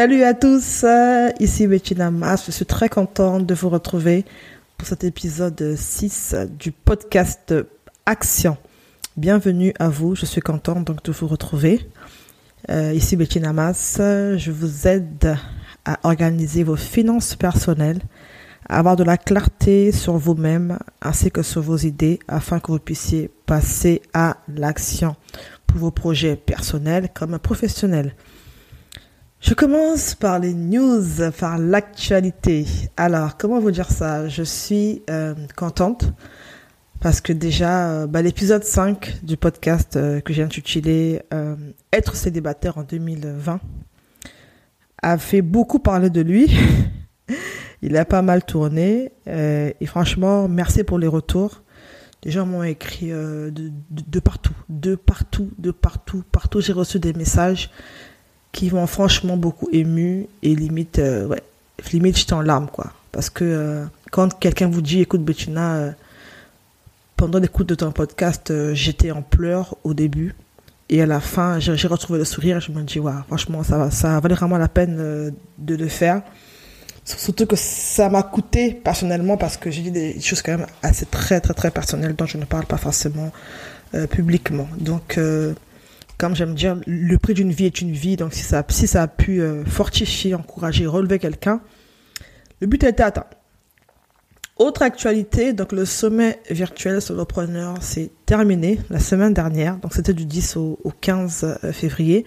Salut à tous, euh, ici Bettina Mas. Je suis très contente de vous retrouver pour cet épisode 6 du podcast Action. Bienvenue à vous, je suis contente donc de vous retrouver. Euh, ici Bettina Mas, je vous aide à organiser vos finances personnelles, à avoir de la clarté sur vous-même ainsi que sur vos idées afin que vous puissiez passer à l'action pour vos projets personnels comme professionnels. Je commence par les news, par l'actualité. Alors, comment vous dire ça? Je suis euh, contente parce que déjà, euh, bah, l'épisode 5 du podcast euh, que j'ai intitulé Être célibataire en 2020 a fait beaucoup parler de lui. Il a pas mal tourné et franchement, merci pour les retours. Les gens m'ont écrit de, de, partout, de partout, de partout, partout. J'ai reçu des messages qui m'ont franchement beaucoup ému et limite, euh, ouais, limite j'étais en larmes, quoi. Parce que euh, quand quelqu'un vous dit, écoute Bettina, euh, pendant l'écoute de ton podcast, j'étais en pleurs au début. Et à la fin, j'ai retrouvé le sourire. Je me dis, ouais, franchement, ça, ça valait vraiment la peine de le faire. Surtout que ça m'a coûté personnellement parce que j'ai dit des choses quand même assez très, très, très personnelles dont je ne parle pas forcément publiquement. Donc, comme j'aime dire, le prix d'une vie est une vie. Donc, si ça, a pu euh, fortifier, encourager, relever quelqu'un, le but été atteint. Autre actualité, donc le sommet virtuel solopreneur s'est terminé la semaine dernière. Donc, c'était du 10 au, 15 euh, février.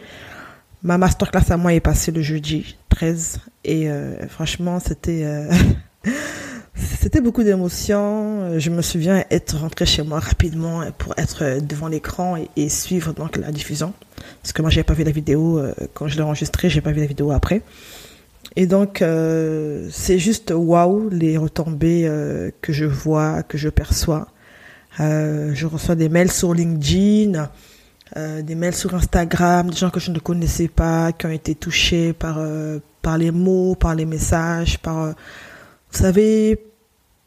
Ma masterclass à moi est passée le jeudi 13. Et euh, franchement, c'était... C'était beaucoup d'émotions. Je me souviens être rentré chez moi rapidement pour être devant l'écran et, suivre donc la diffusion. Parce que moi, j'avais pas vu la vidéo euh, quand je l'ai enregistrée, j'ai pas vu la vidéo après. Et donc, euh, c'est juste waouh les retombées euh, que je vois, que je perçois. je reçois des mails sur LinkedIn, des mails sur Instagram, des gens que je ne connaissais pas, qui ont été touchés par par les mots, par les messages, par vous savez,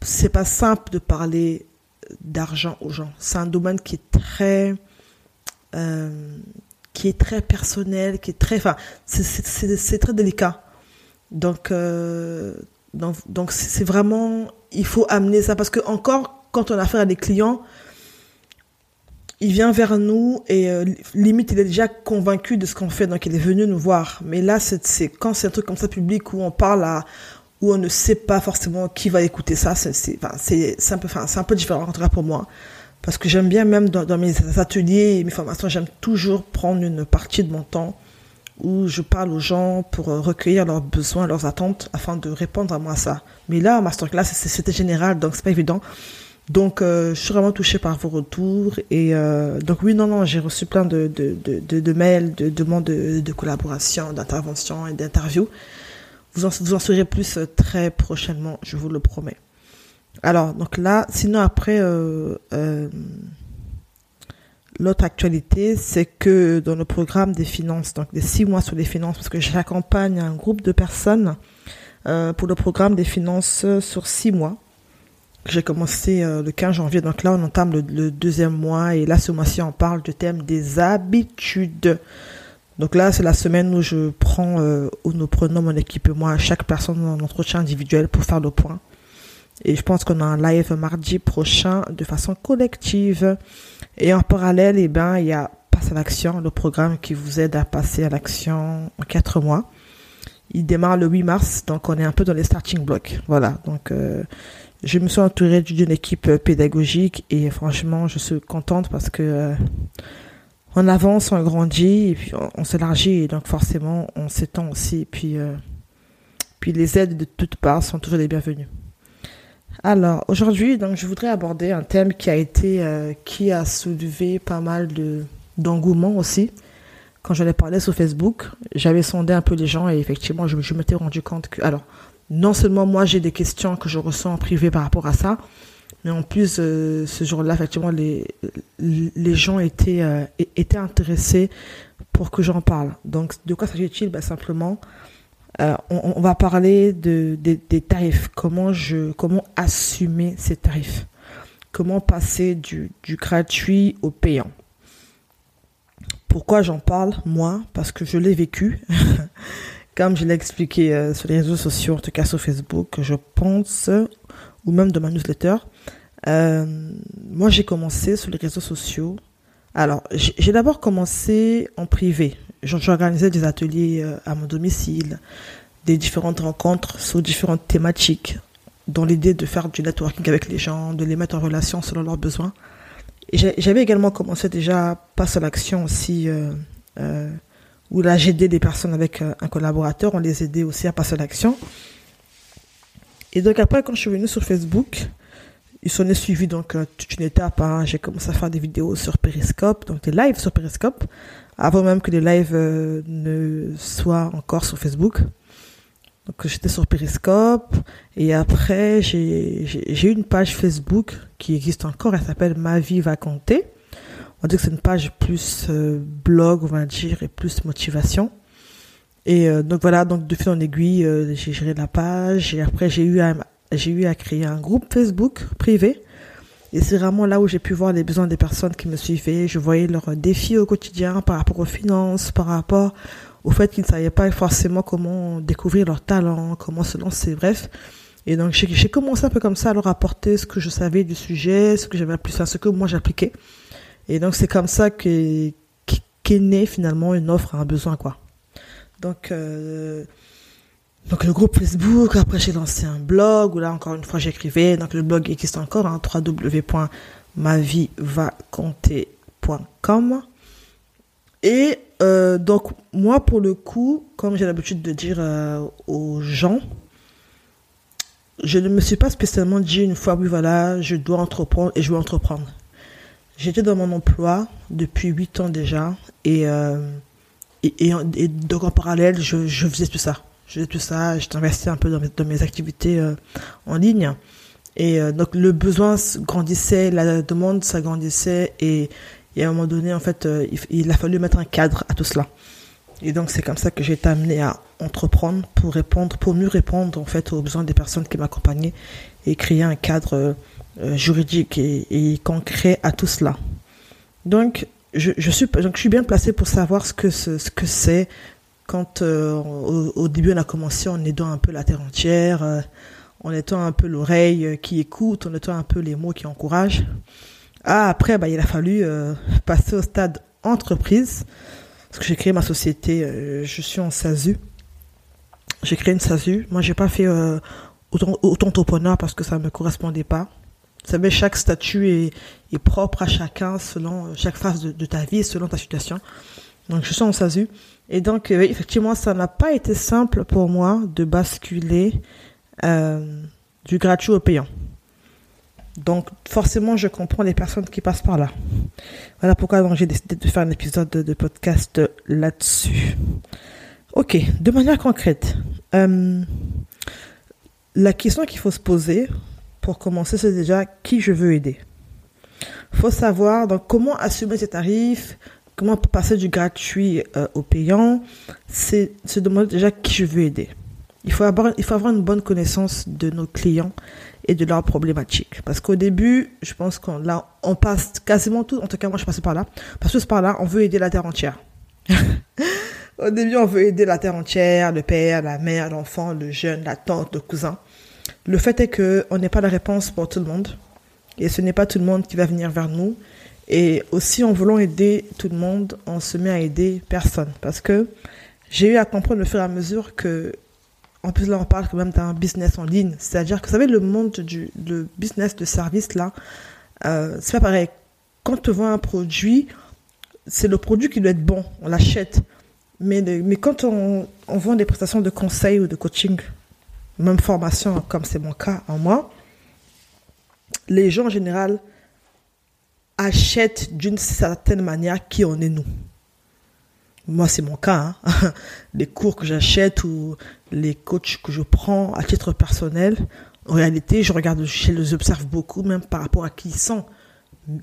c'est pas simple de parler d'argent aux gens. C'est un domaine qui est très, euh, qui est très personnel, qui est très, enfin, c'est très délicat. Donc, euh, donc, c'est vraiment, il faut amener ça parce que encore quand on a affaire à des clients, il vient vers nous et euh, limite il est déjà convaincu de ce qu'on fait, donc il est venu nous voir. Mais là, c'est quand c'est un truc comme ça public où on parle à où on ne sait pas forcément qui va écouter ça. C'est un, peu, un peu différent en tout cas pour moi. Parce que j'aime bien même dans, mes ateliers et mes formations, j'aime toujours prendre une partie de mon temps où je parle aux gens pour recueillir leurs besoins, leurs attentes afin de répondre à moi à ça. Mais là, masterclass, c'était général, donc c'est pas évident. Donc, euh, je suis vraiment touchée par vos retours. Et euh, donc, oui, non, non, j'ai reçu plein de, de, mails, de demandes de, de collaboration, d'intervention et d'interviews. Vous en, vous saurez plus euh, très prochainement, je vous le promets. Alors, donc là, sinon après, euh, euh, l'autre actualité, c'est que dans le programme des finances, donc les six mois sur les finances, parce que j'accompagne un groupe de personnes pour le programme des finances sur six mois. J'ai commencé le 15 janvier, donc là on entame le, deuxième mois et là ce mois-ci on parle du thème des habitudes. Donc là, c'est la semaine où je prends, euh, où nous prenons mon équipe et moi, chaque personne en entretien individuel pour faire le point. Et je pense qu'on a un live mardi prochain de façon collective. Et en parallèle, eh ben, il y a Passe à l'action, le programme qui vous aide à passer à l'action en quatre mois. Il démarre le 8 mars, donc on est un peu dans les starting blocks. Voilà, donc euh, je me suis entourée d'une équipe pédagogique et franchement, je suis contente parce que euh, on avance, on grandit, puis on, s'élargit, et donc forcément on s'étend aussi, et puis, euh, puis les aides de toutes parts sont toujours les bienvenues. Alors aujourd'hui, donc je voudrais aborder un thème qui a été, euh, qui a soulevé pas mal de d'engouement aussi. Quand j'en ai parlé sur Facebook, j'avais sondé un peu les gens et effectivement, je, je m'étais rendu compte que, alors, non seulement moi j'ai des questions que je ressens en privé par rapport à ça, mais en plus, euh, ce jour-là, effectivement, les, les gens étaient, euh, étaient intéressés pour que j'en parle. Donc, de quoi s'agit-il? Ben, Simplement, euh, on, va parler de, des tarifs. Comment, je, comment assumer ces tarifs? Comment passer du, du gratuit au payant? Pourquoi j'en parle Moi, parce que je l'ai vécu. comme je l'ai expliqué sur les réseaux sociaux, en tout cas sur Facebook, je pense, ou même dans ma newsletter, euh, moi j'ai commencé sur les réseaux sociaux. Alors, j'ai d'abord commencé en privé. J'organisais des ateliers euh, à mon domicile, des différentes rencontres sur différentes thématiques, dans l'idée de faire du networking avec les gens, de les mettre en relation selon leurs besoins. J'avais également commencé déjà Passe à l'action aussi, euh, où là j'ai aidé des personnes avec un collaborateur, on les aidait aussi à passer l'action. Et donc après, quand je suis venue sur Facebook, ils sont suivis donc euh, toute une étape. Hein. J'ai commencé à faire des vidéos sur Periscope, donc des lives sur Periscope, avant même que les lives ne soient encore sur Facebook. Donc j'étais sur Periscope et après j'ai eu une page Facebook qui existe encore, elle s'appelle Ma vie va compter. On dit que c'est une page plus euh, blog, on va dire, et plus motivation. Et euh, donc voilà, donc de fil en aiguille, euh, j'ai géré la page et après j'ai eu à, j'ai eu à créer un groupe Facebook privé. Et c'est vraiment là où j'ai pu voir les besoins des personnes qui me suivaient. Je voyais leurs défis au quotidien par rapport aux finances, par rapport au fait qu'ils ne savaient pas forcément comment découvrir leur talent, comment se lancer, bref. Et donc j'ai commencé un peu comme ça à leur apporter ce que je savais du sujet, ce que j'avais appris, ce que moi j'appliquais. Et donc c'est comme ça qu'est qu'est né finalement une offre à un besoin quoi. Donc euh, donc le groupe Facebook, après j'ai lancé un blog où là encore une fois j'écrivais, donc le blog existe encore, hein. Et euh, donc moi pour le coup, comme j'ai l'habitude de dire euh, aux gens, je ne me suis pas spécialement dit une fois oui voilà je dois entreprendre et je veux entreprendre. J'étais dans mon emploi depuis huit ans déjà et, euh, et, donc en parallèle je faisais tout ça. Je faisais tout ça, j'étais investi un peu dans mes, activités euh, en ligne. Et euh, donc le besoin grandissait, la demande s'agrandissait et, et à un moment donné, en fait, euh, il, a fallu mettre un cadre à tout cela. Et donc, c'est comme ça que j'ai été amené à entreprendre pour répondre, pour mieux répondre, en fait, aux besoins des personnes qui m'accompagnaient et créer un cadre juridique et, concret à tout cela. Donc, je, suis, bien placé pour savoir ce que c'est quand, euh, au, au, début, on a commencé en aidant un peu la terre entière, en étant un peu l'oreille qui écoute, en étant un peu les mots qui encouragent. Ah, après, bah, il a fallu euh, passer au stade entreprise. Parce que j'ai créé ma société, euh, je suis en SASU. J'ai créé une SASU. Moi, j'ai pas fait euh, autant, autant parce que ça me correspondait pas. Vous savez, chaque statut est, est propre à chacun selon chaque phase de, de, ta vie selon ta situation. Donc, je suis en SASU. Et donc, effectivement, ça n'a pas été simple pour moi de basculer du gratuit au payant. Donc forcément, je comprends les personnes qui passent par là. Voilà pourquoi j'ai décidé de faire un épisode de, podcast là-dessus. Ok, de manière concrète, euh, la question qu'il faut se poser pour commencer, c'est déjà qui je veux aider. Faut savoir donc comment assumer ces tarifs, comment passer du gratuit euh, au payant. C'est se demander déjà qui je veux aider. Il faut, avoir, une bonne connaissance de nos clients et de leurs problématiques. Parce qu'au début, je pense qu'on on passe quasiment tout, en tout cas moi je passe par là, parce que par là, on veut aider la terre entière. Au début, on veut aider la terre entière, le père, la mère, l'enfant, le jeune, la tante, le cousin. Le fait est que on n'est pas la réponse pour tout le monde. Et ce n'est pas tout le monde qui va venir vers nous. Et aussi, en voulant aider tout le monde, on se met à aider personne. Parce que j'ai eu à comprendre au fur et à mesure que en plus, là, on parle quand même d'un business en ligne. C'est-à-dire que, vous savez, le monde du business de service, là, euh, c'est pas pareil. Quand on vend un produit, c'est le produit qui doit être bon. On l'achète. Mais, mais quand on vend des prestations de conseil ou de coaching, même formation, comme c'est mon cas en moi, les gens en général achètent d'une certaine manière qui on est nous moi c'est mon cas, hein. les cours que j'achète ou les coachs que je prends à titre personnel, en réalité, je regarde, je les observe beaucoup, même par rapport à qui ils sont,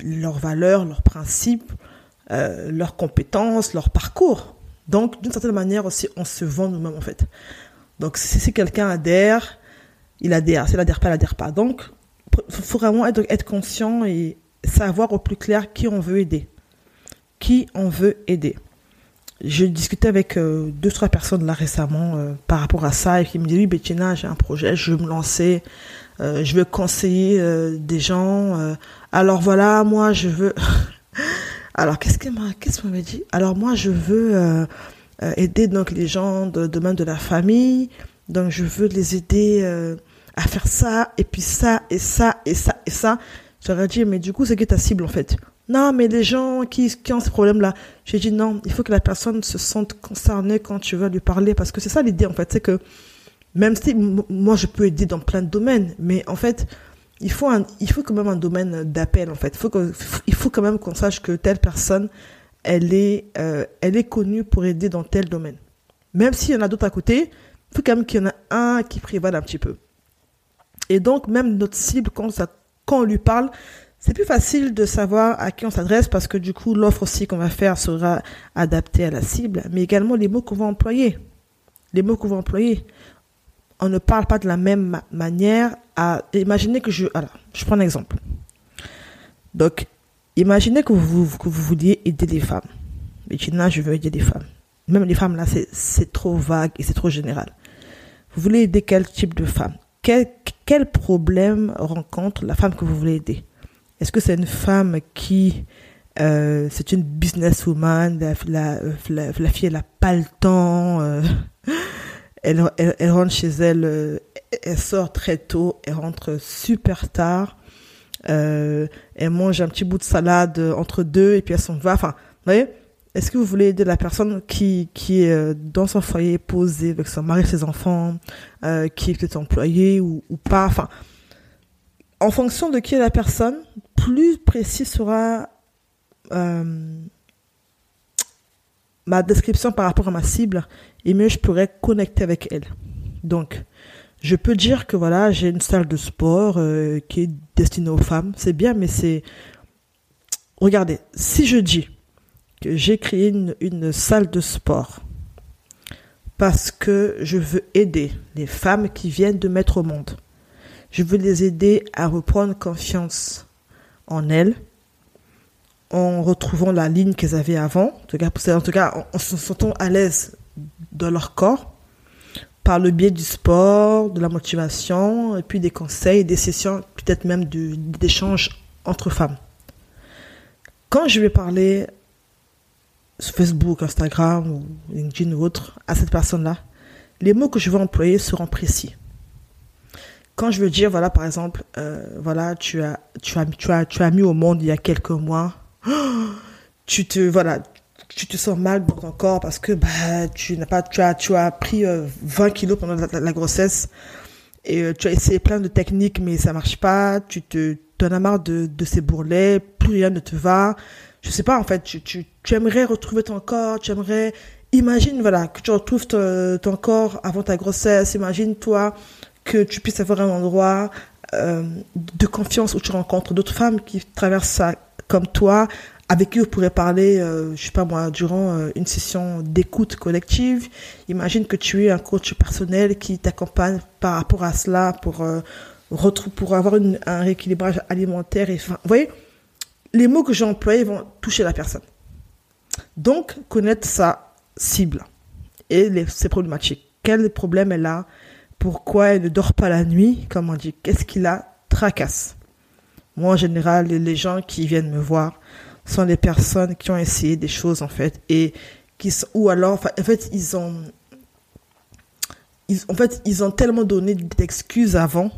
leurs valeurs, leurs principes, euh, leurs compétences, leur parcours. Donc, d'une certaine manière aussi, on se vend nous-mêmes en fait. Donc, si, quelqu'un adhère, il adhère. S'il adhère pas, il adhère pas. Donc, faut vraiment être, être conscient et savoir au plus clair qui on veut aider. Qui on veut aider. j'ai discuté avec euh, deux, trois personnes là récemment euh, par rapport à ça et qui me disent oui, Bettina, j'ai un projet, je veux me lancer, euh, je veux conseiller des gens. alors voilà, moi, je veux. alors, qu'est-ce qu'elle m'a, qu'est-ce m'avait dit? Alors, moi, je veux aider donc les gens de domaine de la famille. Donc, je veux les aider à faire ça, et puis ça, et ça, et ça, et ça. J'aurais dit, mais du coup, c'est qui ta cible en fait? Non, mais les gens qui, qui ont ce problème-là, j'ai dit non, il faut que la personne se sente concernée quand tu vas lui parler, parce que c'est ça l'idée, en fait, c'est que même si moi je peux aider dans plein de domaines, mais en fait, il faut il faut quand même un domaine d'appel, en fait. Il faut, que, il faut quand même qu'on sache que telle personne, elle est, euh, elle est connue pour aider dans tel domaine. Même s'il y en a d'autres à côté, il faut quand même qu'il y en a un qui prévale un petit peu. Et donc, même notre cible, quand, ça, quand on lui parle, c'est plus facile de savoir à qui on s'adresse parce que du coup, l'offre aussi qu'on va faire sera adaptée à la cible, mais également les mots qu'on va employer. Les mots qu'on va employer. On ne parle pas de la même manière à, imaginez que je, alors, je prends un exemple. Donc, imaginez que vous, que vous vouliez aider les femmes. Mais là, je veux aider les femmes. Même les femmes, là, c'est trop vague et c'est trop général. Vous voulez aider quel type de femme? Quel, problème rencontre la femme que vous voulez aider? Est-ce que c'est une femme qui, euh, c'est une businesswoman, la, fille, elle n'a pas le temps, euh, elle, rentre chez elle, euh, elle sort très tôt, elle rentre super tard, elle mange un petit bout de salade entre deux et puis elle s'en va. Enfin, vous voyez, est-ce que vous voulez aider la personne qui, qui est dans son foyer posée avec son mari, ses enfants, qui est peut-être employée ou, pas? Enfin, en fonction de qui est la personne, plus précis sera euh, ma description par rapport à ma cible et mieux je pourrais connecter avec elle. Donc, je peux dire que voilà, j'ai une salle de sport euh, qui est destinée aux femmes. C'est bien, mais c'est... Regardez, si je dis j'ai créé une, salle de sport parce que je veux aider les femmes qui viennent de mettre au monde, je veux les aider à reprendre confiance en elles, en retrouvant la ligne qu'elles avaient avant, en tout cas, en, en se sentant à l'aise dans leur corps, par le biais du sport, de la motivation, et puis des conseils, des sessions, peut-être même d'échanges entre femmes. Quand je vais parler sur Facebook, Instagram ou LinkedIn ou autre à cette personne-là, les mots que je vais employer seront précis quand je veux dire, voilà, par exemple, euh, voilà, tu as, tu as, tu as, tu as mis au monde il y a quelques mois, tu te, voilà, tu te sens mal dans ton corps parce que bah tu n'as pas, tu as, tu as pris 20 euh, kilos pendant la, grossesse et euh, tu as essayé plein de techniques mais ça marche pas, tu te, en as marre de, de ces bourrelets, plus rien ne te va. Je sais pas en fait, tu, tu, tu aimerais retrouver ton corps, tu aimerais, imagine voilà que tu retrouves ton, ton corps avant ta grossesse, imagine toi que tu puisses avoir un endroit euh, de confiance où tu rencontres d'autres femmes qui traversent ça comme toi, avec qui vous pourrez parler, euh, je sais pas moi, durant euh, une session d'écoute collective. Imagine que tu es un coach personnel qui t'accompagne par rapport à cela pour euh, pour avoir une, un rééquilibrage alimentaire. Et, vous voyez, les mots que j'ai employés vont toucher la personne. Donc, connaître sa cible et ses problématiques. Quel problème elle a? Pourquoi elle ne dort pas la nuit, comme on dit, qu'est-ce qui la tracasse? Moi, en général, les gens qui viennent me voir sont les personnes qui ont essayé des choses, en fait, et qui ou alors, en fait, ils ont, ils, en fait, ils ont tellement donné d'excuses avant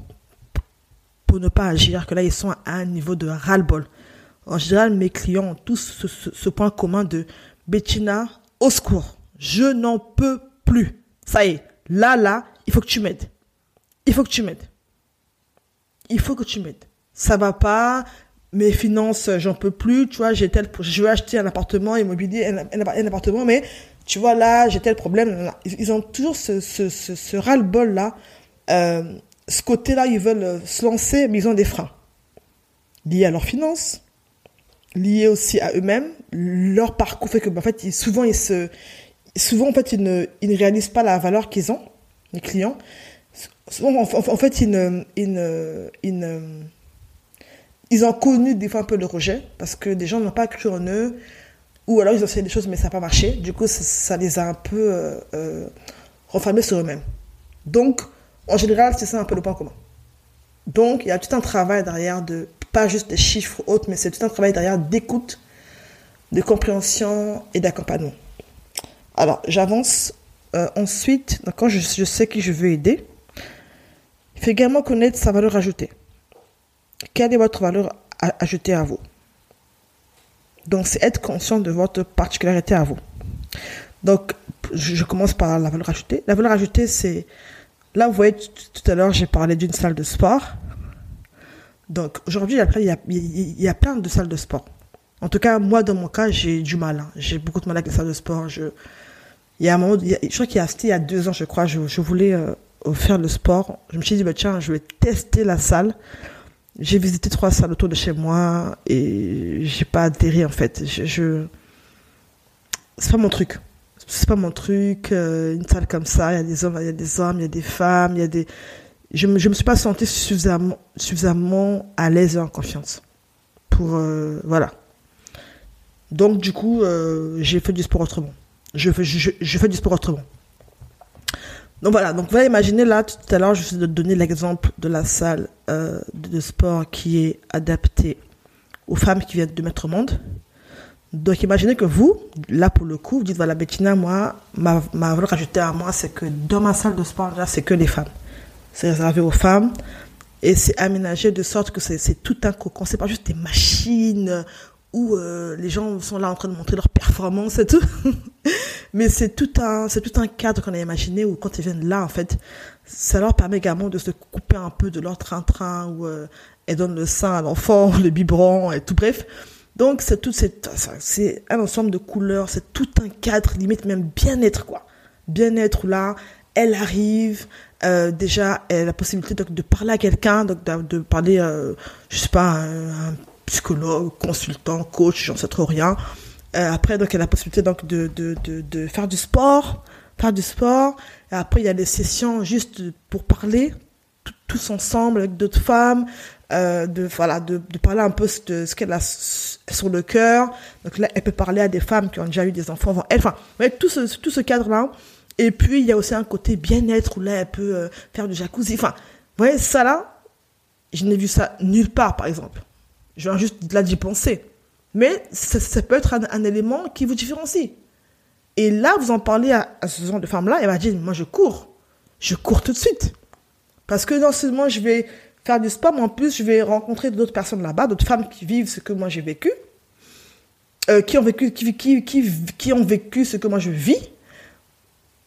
pour ne pas agir que là, ils sont à un niveau de ras-le-bol. En général, mes clients ont tous ce point commun de Bettina, au secours, je n'en peux plus. Ça y est, là, là, il faut que tu m'aides. Il faut que tu m'aides. Il faut que tu m'aides. Ça va pas, mes finances, j'en peux plus, tu vois, j'ai tel, je veux acheter un appartement immobilier, un, appartement, mais tu vois, là, j'ai tel problème. Ils ont toujours ce, ras-le-bol là. Euh, ce côté-là, ils veulent se lancer, mais ils ont des freins. Liés à leurs finances, liés aussi à eux-mêmes. Leur parcours fait que, en fait, souvent, ils se, souvent, en fait, ils ne, ils ne réalisent pas la valeur qu'ils ont les clients, en, fait, ils, ils, ont connu des fois un peu le rejet parce que des gens n'ont pas cru en eux. ou alors ils ont essayé des choses mais ça n'a pas marché. Du coup, ça, les a un peu euh, euh, renfermés sur eux-mêmes. Donc, en général, c'est ça un peu le point commun. Donc, il y a tout un travail derrière de, pas juste des chiffres autres, mais c'est tout un travail derrière d'écoute, de compréhension et d'accompagnement. Alors, j'avance. Euh, ensuite, quand je sais qui je veux aider, il faut également connaître sa valeur ajoutée. Quelle est votre valeur ajoutée à vous? Donc, c'est être conscient de votre particularité à vous. Donc, je, commence par la valeur ajoutée. La valeur ajoutée, c'est... Là, vous voyez, tout à l'heure, j'ai parlé d'une salle de sport. Donc, aujourd'hui, il y, il y a plein de salles de sport. En tout cas, moi, dans mon cas, j'ai du mal. Hein. J'ai beaucoup de mal avec les salles de sport. Je, il y a un moment, je crois qu'il y a, il y a deux ans, je crois, je, voulais euh, faire le sport. Je me suis dit, bah, tiens, je vais tester la salle. J'ai visité trois salles autour de chez moi et j'ai pas atterri, en fait. C'est pas mon truc. C'est pas mon truc. Euh, une salle comme ça, il y a des hommes, il y a des hommes, il y a des femmes, il y a des, je je me suis pas sentie suffisamment, suffisamment à l'aise et en confiance. Pour, euh, voilà. Donc, du coup, euh, j'ai fait du sport autrement. Je fais, je, fais du sport autrement. Donc voilà, donc vous allez là, tout à l'heure, je vais donner l'exemple de la salle de sport qui est adaptée aux femmes qui viennent de Maître Monde. Donc imaginez que vous, là pour le coup, vous dites, voilà, Bettina, moi, ma, ma valeur ajoutée à moi, c'est que dans ma salle de sport, là, c'est que les femmes. C'est réservé aux femmes et c'est aménagé de sorte que c'est tout un cocon. C'est pas juste des machines où euh, les gens sont là en train de montrer leur performance et tout. Mais c'est tout un, c'est tout un cadre qu'on a imaginé où quand ils viennent là, en fait, ça leur permet également de se couper un peu de leur train-train où euh, elles donnent le sein à l'enfant, le biberon et tout, bref. Donc c'est tout, c'est, c'est un ensemble de couleurs, c'est tout un cadre, limite même bien-être, quoi. Bien-être là, elle arrive, euh, déjà, elle a la possibilité de, de parler à quelqu'un, donc de, parler, euh, je sais pas, un, un psychologue, consultant, coach, j'en sais trop rien. Euh, après, donc, y a la possibilité donc de, de, faire du sport, faire du sport. Et après, il y a des sessions juste pour parler tous ensemble avec d'autres femmes, euh, de voilà, de, de parler un peu de ce qu'elle a sur le cœur. Donc là, elle peut parler à des femmes qui ont déjà eu des enfants avant elle. Enfin, ouais, tout ce tout ce cadre-là. Et puis il y a aussi un côté bien-être où là, elle peut euh, faire du jacuzzi. Enfin, vous voyez ça là, je n'ai vu ça nulle part, par exemple. Je viens juste là d'y penser. Mais ça, peut être un, élément qui vous différencie. Et là, vous en parlez à, à ce genre de femme-là, elle va dire, moi je cours. Je cours tout de suite. Parce que non seulement je vais faire du sport, mais en plus je vais rencontrer d'autres personnes là-bas, d'autres femmes qui vivent ce que moi j'ai vécu, euh, qui ont vécu, qui, qui, qui, ont vécu ce que moi je vis.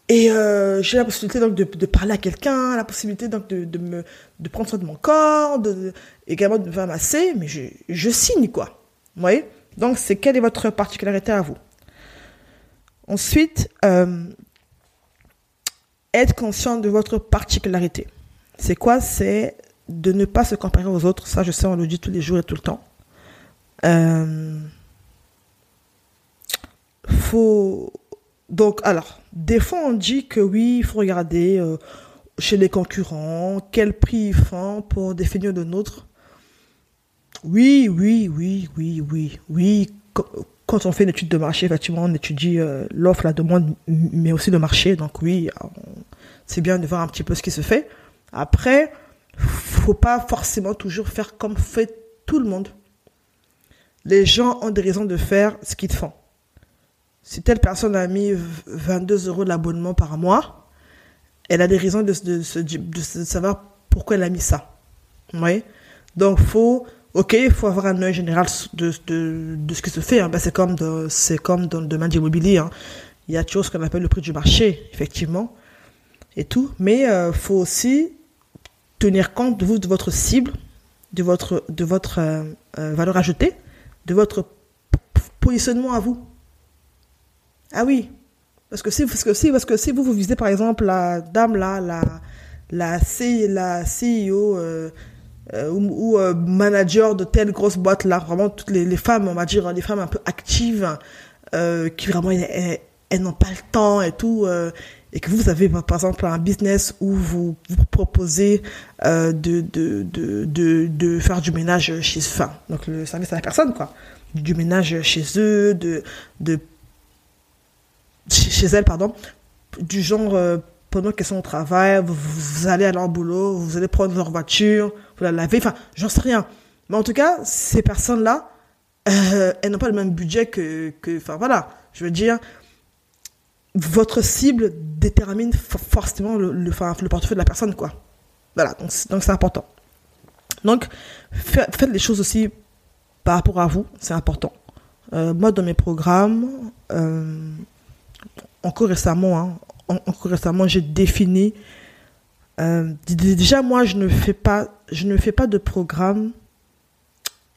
Et euh, j'ai la possibilité donc de, de parler à quelqu'un, la possibilité donc de, de, me de prendre soin de mon corps, également de me masser, mais je, je signe quoi. Vous voyez? Donc c'est quelle est votre particularité à vous? Ensuite, euh, être conscient de votre particularité. C'est quoi? C'est de ne pas se comparer aux autres. Ça, je sais, on le dit tous les jours et tout le temps. Euh, faut donc alors des fois on dit que oui, il faut regarder euh, chez les concurrents quel prix ils font pour définir le nôtre. Oui, oui, oui, oui, oui, oui. Quand on fait une étude de marché, effectivement, on étudie euh, l'offre, la demande, mais aussi le marché. Donc oui, c'est bien de voir un petit peu ce qui se fait. Après, faut pas forcément toujours faire comme fait tout le monde. Les gens ont des raisons de faire ce qu'ils font. Si telle personne a mis 22 euros d'abonnement par mois, elle a des raisons de, de, de, savoir pourquoi elle a mis ça. Oui. Donc, faut, ok, il faut avoir un œil général de, ce qui se fait. Hein. Ben, c'est comme, comme dans le domaine de l'immobilier. Hein. Il y a des choses qu'on appelle le prix du marché, effectivement, et tout. Mais euh, faut aussi tenir compte de votre cible, de votre, de votre euh, euh, valeur ajoutée, de votre positionnement à vous. Ah oui, parce que si, parce que si, parce que si vous vous visez par exemple la dame là, la la, C, la CEO euh, ou, manager de telle grosse boîte là, vraiment toutes les, femmes, on va dire les femmes un peu actives, qui vraiment elles, n'ont pas le temps et tout, et que vous avez par exemple un business où vous, vous proposez euh, de, de, de, de, faire du ménage chez enfin, donc le service à la personne quoi. du ménage chez eux, de, de chez elles, pardon, du genre, euh, pendant qu'elles sont au travail, vous, allez à leur boulot, vous allez prendre leur voiture, vous la lavez, enfin, j'en sais rien. Mais en tout cas, ces personnes-là, euh, elles n'ont pas le même budget que, que, enfin voilà, je veux dire, votre cible détermine forcément le, le, le portefeuille de la personne, quoi. Voilà, donc c'est important. Donc, faites les choses aussi par rapport à vous, c'est important. Euh, moi, dans mes programmes, euh, encore récemment, hein, encore récemment, j'ai défini. Euh, déjà, moi, je ne fais pas, je ne fais pas de programme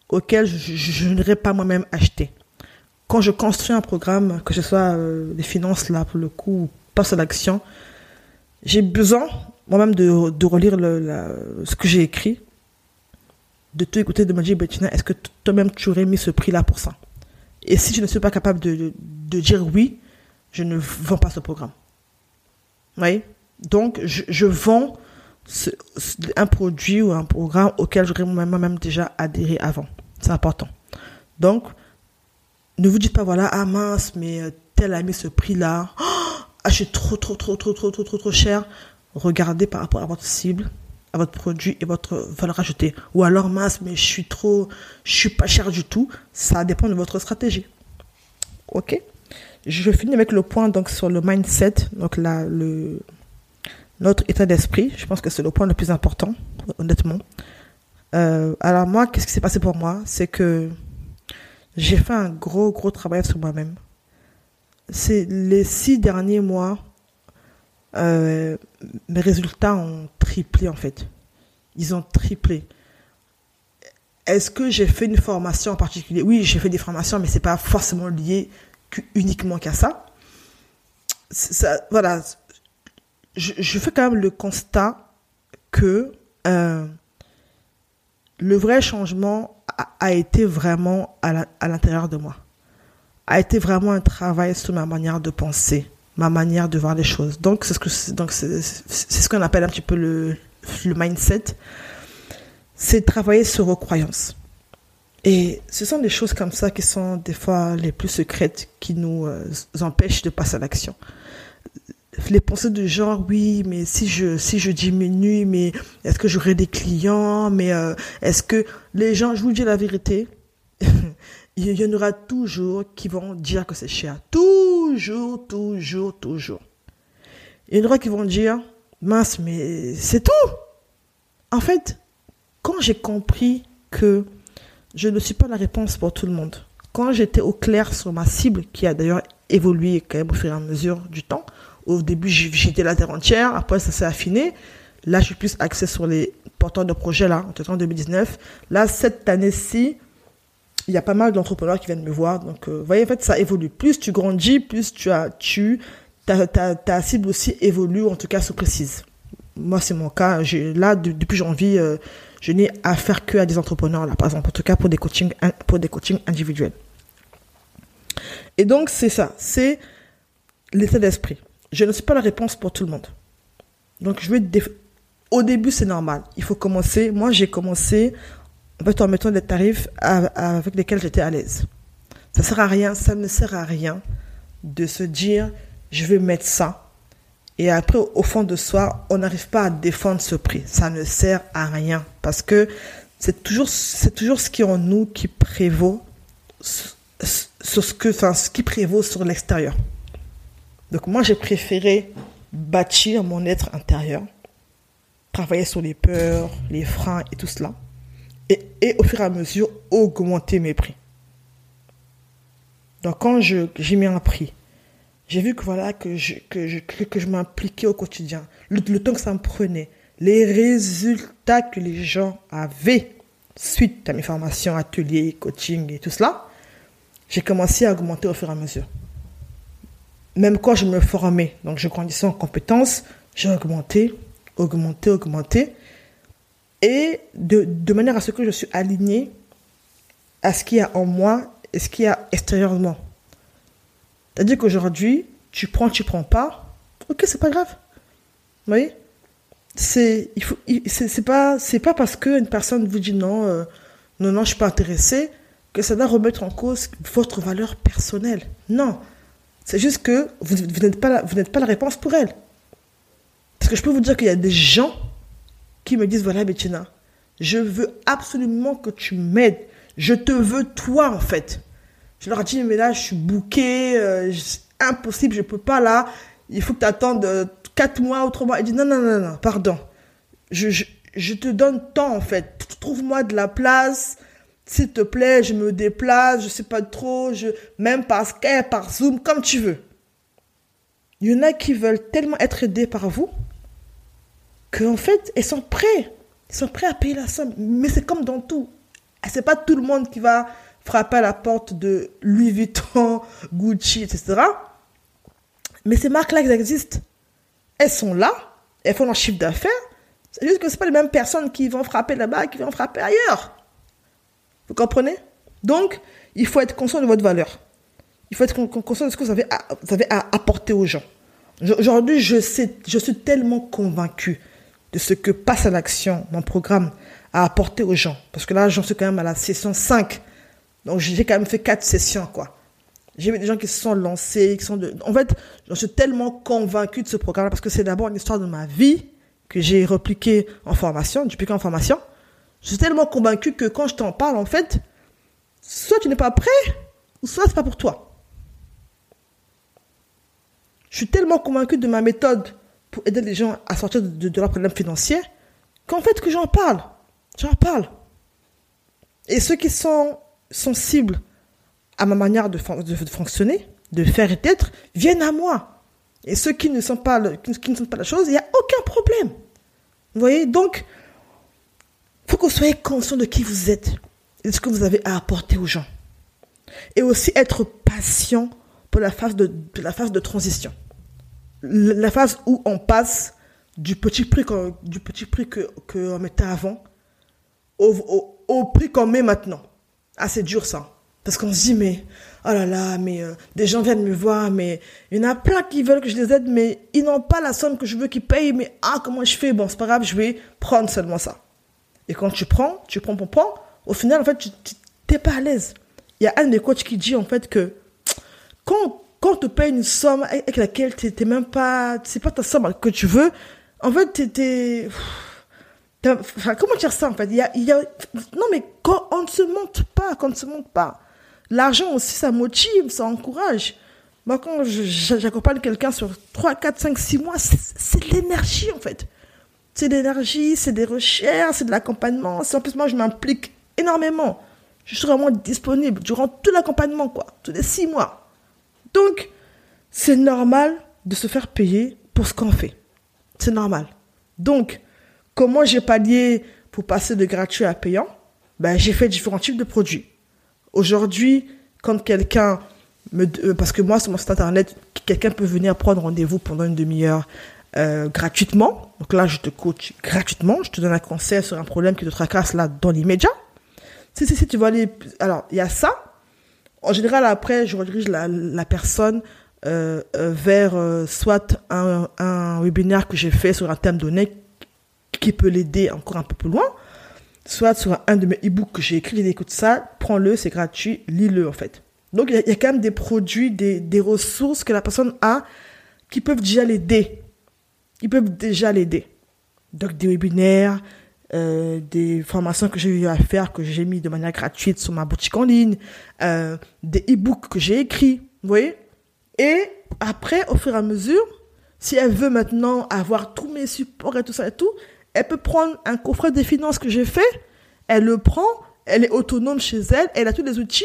auquel je, je, pas moi-même acheté. Quand je construis un programme, que ce soit euh, finances là pour le coup, ou passe à l'action, j'ai besoin moi-même de, relire ce que j'ai écrit, de te écouter, de me dire, Bettina, est-ce que toi-même tu aurais mis ce prix-là pour ça? Et si je ne suis pas capable de, dire oui, je ne vends pas ce programme. Vous voyez? Donc, je, vends un produit ou un programme auquel j'aurais moi-même déjà adhéré avant. C'est important. Donc, ne vous dites pas, voilà, ah mince, mais euh, tel a mis ce prix-là. Oh, ah, je suis trop, trop, trop, trop, trop, trop, trop, trop cher. Regardez par rapport à votre cible, à votre produit et votre valeur ajoutée. Ou alors, mince, mais je suis trop, je suis pas cher du tout. Ça dépend de votre stratégie. Ok? Je finis avec le point donc sur le mindset, donc là, le, notre état d'esprit. Je pense que c'est le point le plus important, honnêtement. Euh, alors moi, qu'est-ce qui s'est passé pour moi? C'est que j'ai fait un gros, gros travail sur moi-même. C'est les six derniers mois, euh, mes résultats ont triplé en fait. Ils ont triplé. Est-ce que j'ai fait une formation en particulier? Oui, j'ai fait des formations, mais c'est pas forcément lié uniquement qu'à ça. ça. Voilà, je, je, fais quand même le constat que euh, le vrai changement a, été vraiment à l'intérieur de moi, a été vraiment un travail sur ma manière de penser, ma manière de voir les choses. Donc c'est ce ce qu'on appelle un petit peu le, le mindset, c'est travailler sur vos croyances. Et ce sont des choses comme ça qui sont des fois les plus secrètes qui nous euh, empêchent de passer à l'action. Les pensées de genre, oui, mais si je, diminue, mais est-ce que j'aurai des clients, mais euh, est-ce que les gens, je vous dis la vérité, il y en aura toujours qui vont dire que c'est cher. Toujours, toujours, toujours. Il y en aura qui vont dire, mince, mais c'est tout. En fait, quand j'ai compris que je ne suis pas la réponse pour tout le monde. Quand j'étais au clair sur ma cible, qui a d'ailleurs évolué quand même au fur et à mesure du temps, au début j'étais la terre entière, après ça s'est affiné. Là, je suis plus axé sur les porteurs de projets, là, en 2019. Là, cette année-ci, il y a pas mal d'entrepreneurs qui viennent me voir. Donc, euh, vous voyez, en fait, ça évolue. Plus tu grandis, plus tu as, tu, ta, ta, ta cible aussi évolue, en tout cas, se précise. Moi, c'est mon cas. Là, depuis janvier, euh, je n'ai affaire que à des entrepreneurs, là, par exemple, en tout cas pour des coachings, pour des coachings individuels. Et donc, c'est ça, c'est l'état d'esprit. Je ne suis pas la réponse pour tout le monde. Donc, je vais, au début, c'est normal. Il faut commencer. Moi, j'ai commencé, en en mettant des tarifs avec lesquels j'étais à l'aise. Ça sert à rien, ça ne sert à rien de se dire, je vais mettre ça et après, au fond de soi, on n'arrive pas à défendre ce prix. Ça ne sert à rien parce que c'est toujours, ce qui est en nous qui prévaut ce qui prévaut sur l'extérieur. Donc moi, j'ai préféré bâtir mon être intérieur, travailler sur les peurs, les freins et tout cela, et, au fur et à mesure augmenter mes prix. Donc quand j'ai mis un prix, j'ai vu que voilà que je, que que je m'impliquais au quotidien, le, temps que ça me prenait, les résultats que les gens avaient suite à mes formations, ateliers, coaching et tout cela, j'ai commencé à augmenter au fur et à mesure. Même quand je me formais, donc je grandissais en compétences, j'ai augmenté, augmenté, augmenté, et de, de manière à ce que je suis aligné à ce qu'il y a en moi et ce qu'il y a extérieurement. C'est-à-dire qu'aujourd'hui, tu prends, tu prends pas, ok, c'est pas grave. Vous voyez? C'est il faut c'est pas pas parce qu'une personne vous dit non euh, non non je suis pas intéressé que ça doit remettre en cause votre valeur personnelle. Non. C'est juste que vous, n'êtes pas, la- vous n'êtes pas la réponse pour elle. Parce que je peux vous dire qu'il y a des gens qui me disent, voilà, Bettina, je veux absolument que tu m'aides. Je te veux toi, en fait. Je leur dis, mais là, je suis bouqué, euh, impossible, je peux pas là. Il faut que tu attendes 4 mois ou 3 mois. Il dit, non, non, non, non, pardon. Je, je, je te donne temps, en fait. Trouve-moi de la place. S'il te plaît, je me déplace, je sais pas trop, je, même par Skype, par Zoom, comme tu veux. Il y en a qui veulent tellement être aidés par vous qu'en fait, ils sont prêts. Ils sont prêts à payer la somme. Mais c'est comme dans tout. C'est pas tout le monde qui va frapper à la porte de Louis Vuitton, Gucci, etc. Mais ces marques-là, elles existent. Elles sont là. Elles font leur chiffre d'affaires. C'est juste que c'est pas les mêmes personnes qui vont frapper là-bas qui vont frapper ailleurs. Vous comprenez? Donc, il faut être conscient de votre valeur. Il faut être con- con- conscient de ce que vous avez à, à apporter aux gens. Aujourd'hui, je, je suis tellement convaincu de ce que Passe à l'action, mon programme, a apporté aux gens. Parce que là, j'en suis quand même à la session 5. Donc, j'ai quand même fait 4 sessions, quoi. J'ai vu des gens qui se sont lancés, qui sont de... En fait, j'en suis tellement convaincu de ce programme parce que c'est d'abord une histoire de ma vie que j'ai repliquée en formation, dupliquée en formation. Je suis tellement convaincu que quand je t'en parle, en fait, soit tu n'es pas prêt, ou soit c'est pas pour toi. Je suis tellement convaincu de ma méthode pour aider les gens à sortir de, de, de leurs problèmes financiers qu'en fait que j'en parle. J'en parle. Et ceux qui sont sensibles à ma manière de, fon- de- de fonctionner, de faire et d'être, viennent à moi. Et ceux qui ne sont pas, qui, qui ne sont pas la chose, il n'y a aucun problème. Vous voyez? Donc, faut que vous soyez conscient de qui vous êtes et de ce que vous avez à apporter aux gens. Et aussi être patient pour la phase de, la phase de transition. La phase où on passe du petit prix qu'on, du petit prix que, mettait avant au, au, au prix qu'on met maintenant. Ah, c'est dur ça. Parce qu'on se dit, mais, oh là là, mais euh, des gens viennent me voir, mais il y en a plein qui veulent que je les aide, mais ils n'ont pas la somme que je veux qu'ils payent, mais ah, comment je fais? Bon, c'est pas grave, je vais prendre seulement ça. Et quand tu prends, tu prends, prends, prends, au final, en fait, tu t'es pas à l'aise. Il y a un de mes coachs qui dit, en fait, que quand, quand on te paye une somme avec laquelle tu n'es même pas, c'est pas ta somme que tu veux, en fait, tu t'as- enfin, comment dire ça, en fait? Il y a, non, mais quand on ne se monte pas, quand on ne se monte pas, l'argent aussi, ça motive, ça encourage. Moi, quand j'accompagne quelqu'un sur 3, 4, 5, 6 mois, c'est l'énergie, en fait. C'est de l'énergie, c'est des recherches, c'est de l'accompagnement. En plus, moi, je m'implique énormément. Je suis vraiment disponible durant tout l'accompagnement, quoi. Tous les six mois. Donc, c'est normal de se faire payer pour ce qu'on fait. C'est normal. Donc, comment j'ai pallié pour passer de gratuit à payant? Ben, J'ai fait différents types de produits. Aujourd'hui, quand quelqu'un me... euh, Parce que moi, sur mon site internet, quelqu'un peut venir prendre rendez-vous pendant une demi-heure euh, gratuitement. Donc là, je te coach gratuitement. Je te donne un conseil sur un problème qui te tracasse là dans l'immédiat. Si, si, si, tu vas aller... Alors, il y a ça. En général, après, je redirige la, la personne euh, euh, vers soit un, un webinaire que j'ai fait sur un thème donné qui peut l'aider encore un peu plus loin, soit sur un de mes e-books que j'ai écrit, il écoute ça, prends-le, c'est gratuit, lis-le en fait. Donc il y, y a quand même des produits, des, des ressources que la personne a qui peuvent déjà l'aider. Ils peuvent déjà l'aider. Donc des webinaires, euh, des formations que j'ai eu à faire, que j'ai mis de manière gratuite sur ma boutique en ligne, euh, des e-books que j'ai écrits, vous voyez Et après, au fur et à mesure, si elle veut maintenant avoir tous mes supports et tout ça et tout, elle peut prendre un coffret des finances que j'ai fait, elle le prend, elle est autonome chez elle, elle a tous les outils,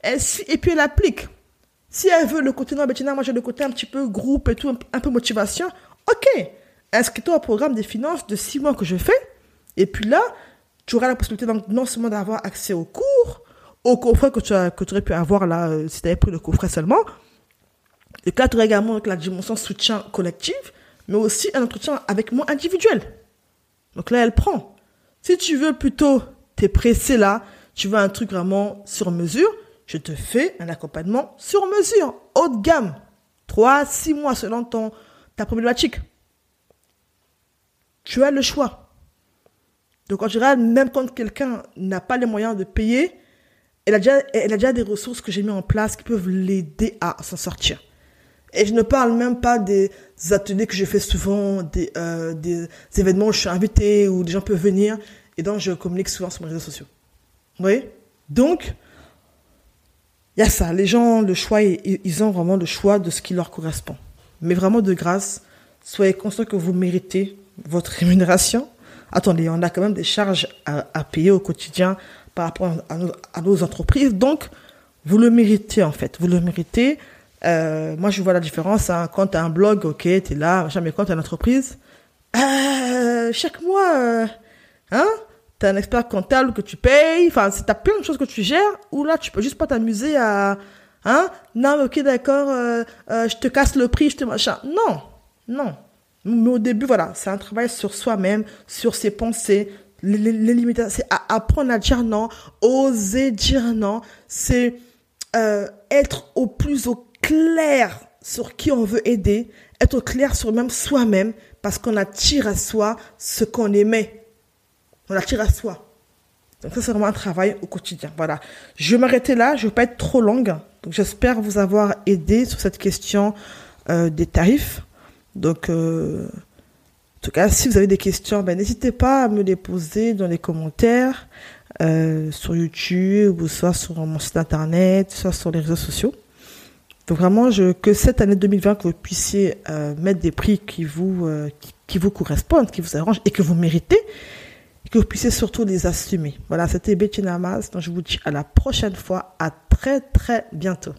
elle et puis elle applique. Si elle veut le côté non, Bettina, moi j'ai le côté un petit peu groupe et tout, un peu motivation, ok, inscris-toi au programme des finances de six mois que je fais, et puis là, tu auras la possibilité donc, non seulement d'avoir accès aux cours, au coffret que tu, as, que tu aurais pu avoir là, euh, si tu avais pris le coffret seulement, et là, tu aurais également la dimension soutien collectif, mais aussi un entretien avec moi individuel. Donc là, elle prend. Si tu veux plutôt, t'es pressé là, tu veux un truc vraiment sur mesure, je te fais un accompagnement sur mesure, haut de gamme. 3, 6 mois selon ton, ta problématique. Tu as le choix. Donc en général, même quand quelqu'un n'a pas les moyens de payer, elle a déjà, des ressources que j'ai mis en place qui peuvent l'aider à s'en sortir. Et je ne parle même pas des ateliers que je fais souvent, des, euh, événements où je suis invité, où des gens peuvent venir, et donc je communique souvent sur mes réseaux sociaux. Vous voyez? Donc, il y a ça. Les gens, le choix, ils ont vraiment le choix de ce qui leur correspond. Mais vraiment, de grâce, soyez conscient que vous méritez votre rémunération. Attendez, on a quand même des charges à, payer au quotidien par rapport à nos, entreprises. Donc, vous le méritez, en fait. Vous le méritez. Euh, moi, je vois la différence. Hein. Quand tu as un blog, ok, tu es là, mais quand tu as une entreprise, euh, chaque mois, euh, hein, tu as un expert comptable que tu payes. Enfin, tu as plein de choses que tu gères. Ou là, tu peux juste pas t'amuser à... Hein, non, ok, d'accord, je te casse le prix, je te machin. Non, non. Mais au début, voilà, c'est un travail sur soi-même, sur ses pensées, les, limitations. C'est apprendre à dire non, oser dire non. C'est être au plus au clair sur qui on veut aider, être clair sur même soi-même, parce qu'on attire à soi ce qu'on aimait. On attire à soi. Donc ça, c'est vraiment un travail au quotidien. Voilà. Je vais m'arrêter là. Je ne vais pas être trop longue. Donc j'espère vous avoir aidé sur cette question euh, des tarifs. Donc, euh, en tout cas, si vous avez des questions, ben, n'hésitez pas à me les poser dans les commentaires euh, sur YouTube ou soit sur mon site internet, soit sur les réseaux sociaux. Donc vraiment, que cette année 2020, que vous puissiez mettre des prix qui vous, qui, vous correspondent, qui vous arrangent et que vous méritez, que vous puissiez surtout les assumer. Voilà, c'était Bettina Mas, donc je vous dis à la prochaine fois, à très très bientôt.